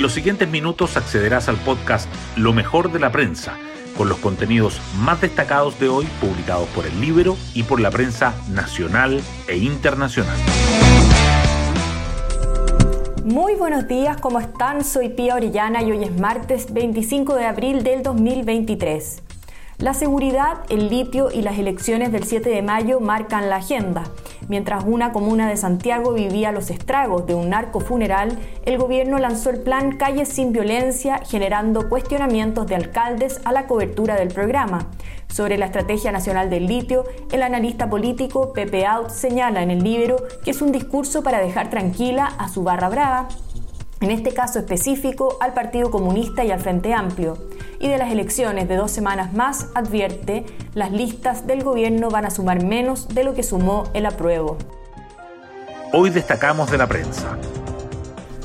En los siguientes minutos accederás al podcast Lo mejor de la prensa, con los contenidos más destacados de hoy publicados por el libro y por la prensa nacional e internacional. Muy buenos días, ¿cómo están? Soy Pía Orellana y hoy es martes 25 de abril del 2023. La seguridad, el litio y las elecciones del 7 de mayo marcan la agenda. Mientras una comuna de Santiago vivía los estragos de un narco funeral, el gobierno lanzó el plan Calles sin Violencia, generando cuestionamientos de alcaldes a la cobertura del programa. Sobre la Estrategia Nacional del Litio, el analista político Pepe Out señala en el libro que es un discurso para dejar tranquila a su barra brava, en este caso específico al Partido Comunista y al Frente Amplio y de las elecciones de dos semanas más advierte, las listas del gobierno van a sumar menos de lo que sumó el apruebo. Hoy destacamos de la prensa.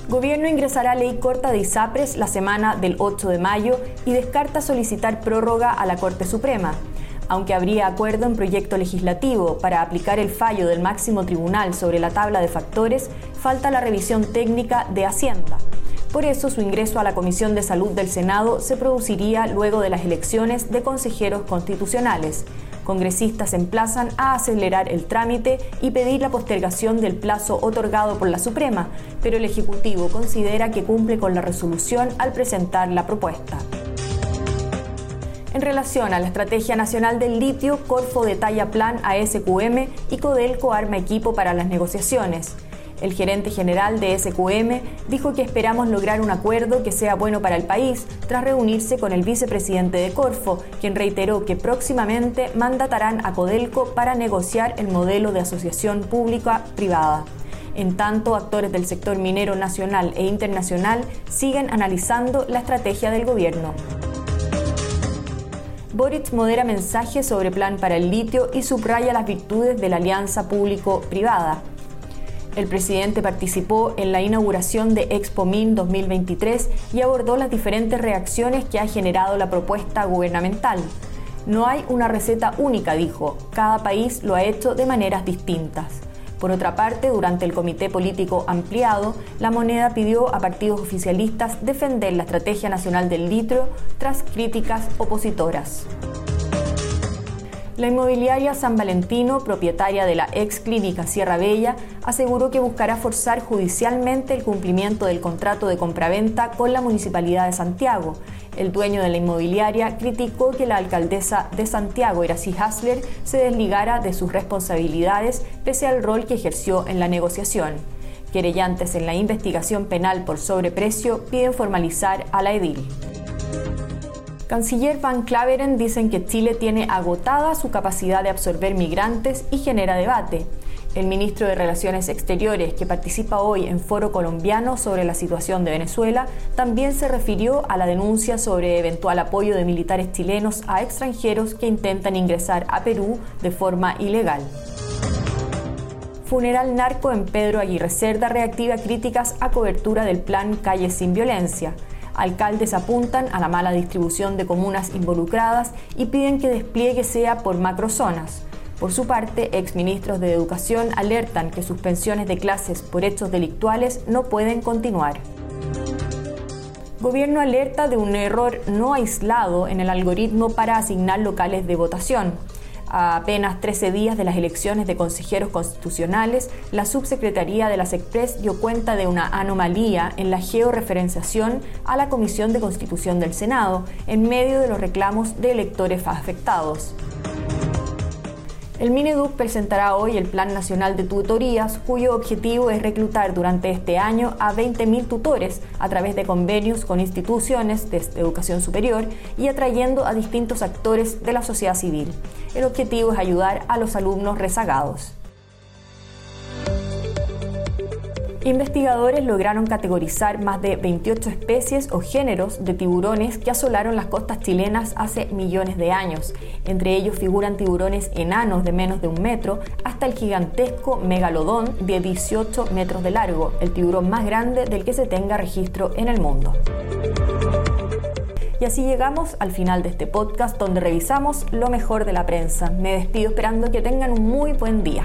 Gobierno ingresará ley corta de ISAPRES la semana del 8 de mayo y descarta solicitar prórroga a la Corte Suprema. Aunque habría acuerdo en proyecto legislativo para aplicar el fallo del máximo tribunal sobre la tabla de factores, falta la revisión técnica de Hacienda. Por eso su ingreso a la Comisión de Salud del Senado se produciría luego de las elecciones de consejeros constitucionales. Congresistas emplazan a acelerar el trámite y pedir la postergación del plazo otorgado por la Suprema, pero el Ejecutivo considera que cumple con la resolución al presentar la propuesta. En relación a la Estrategia Nacional del Litio, Corfo detalla plan a SQM y Codelco arma equipo para las negociaciones. El gerente general de SQM dijo que esperamos lograr un acuerdo que sea bueno para el país tras reunirse con el vicepresidente de Corfo, quien reiteró que próximamente mandatarán a Codelco para negociar el modelo de asociación pública-privada. En tanto, actores del sector minero nacional e internacional siguen analizando la estrategia del gobierno. Boric modera mensajes sobre plan para el litio y subraya las virtudes de la alianza público-privada. El presidente participó en la inauguración de Expo Min 2023 y abordó las diferentes reacciones que ha generado la propuesta gubernamental. No hay una receta única, dijo, cada país lo ha hecho de maneras distintas. Por otra parte, durante el comité político ampliado, la moneda pidió a partidos oficialistas defender la estrategia nacional del litro tras críticas opositoras. La inmobiliaria San Valentino, propietaria de la ex clínica Sierra Bella, aseguró que buscará forzar judicialmente el cumplimiento del contrato de compraventa con la Municipalidad de Santiago. El dueño de la inmobiliaria criticó que la alcaldesa de Santiago, Iracy Hasler, se desligara de sus responsabilidades pese al rol que ejerció en la negociación. Querellantes en la investigación penal por sobreprecio piden formalizar a la edil. Canciller Van Claveren dicen que Chile tiene agotada su capacidad de absorber migrantes y genera debate. El ministro de Relaciones Exteriores, que participa hoy en foro colombiano sobre la situación de Venezuela, también se refirió a la denuncia sobre eventual apoyo de militares chilenos a extranjeros que intentan ingresar a Perú de forma ilegal. Funeral narco en Pedro Aguirre Cerda reactiva críticas a cobertura del plan Calles sin Violencia. Alcaldes apuntan a la mala distribución de comunas involucradas y piden que despliegue sea por macrozonas. Por su parte, exministros de Educación alertan que suspensiones de clases por hechos delictuales no pueden continuar. Gobierno alerta de un error no aislado en el algoritmo para asignar locales de votación. A apenas 13 días de las elecciones de consejeros constitucionales, la subsecretaría de las Express dio cuenta de una anomalía en la georreferenciación a la Comisión de Constitución del Senado, en medio de los reclamos de electores afectados. El Mineduc presentará hoy el Plan Nacional de Tutorías, cuyo objetivo es reclutar durante este año a 20.000 tutores a través de convenios con instituciones de educación superior y atrayendo a distintos actores de la sociedad civil. El objetivo es ayudar a los alumnos rezagados. Investigadores lograron categorizar más de 28 especies o géneros de tiburones que asolaron las costas chilenas hace millones de años. Entre ellos figuran tiburones enanos de menos de un metro hasta el gigantesco megalodón de 18 metros de largo, el tiburón más grande del que se tenga registro en el mundo. Y así llegamos al final de este podcast donde revisamos lo mejor de la prensa. Me despido esperando que tengan un muy buen día.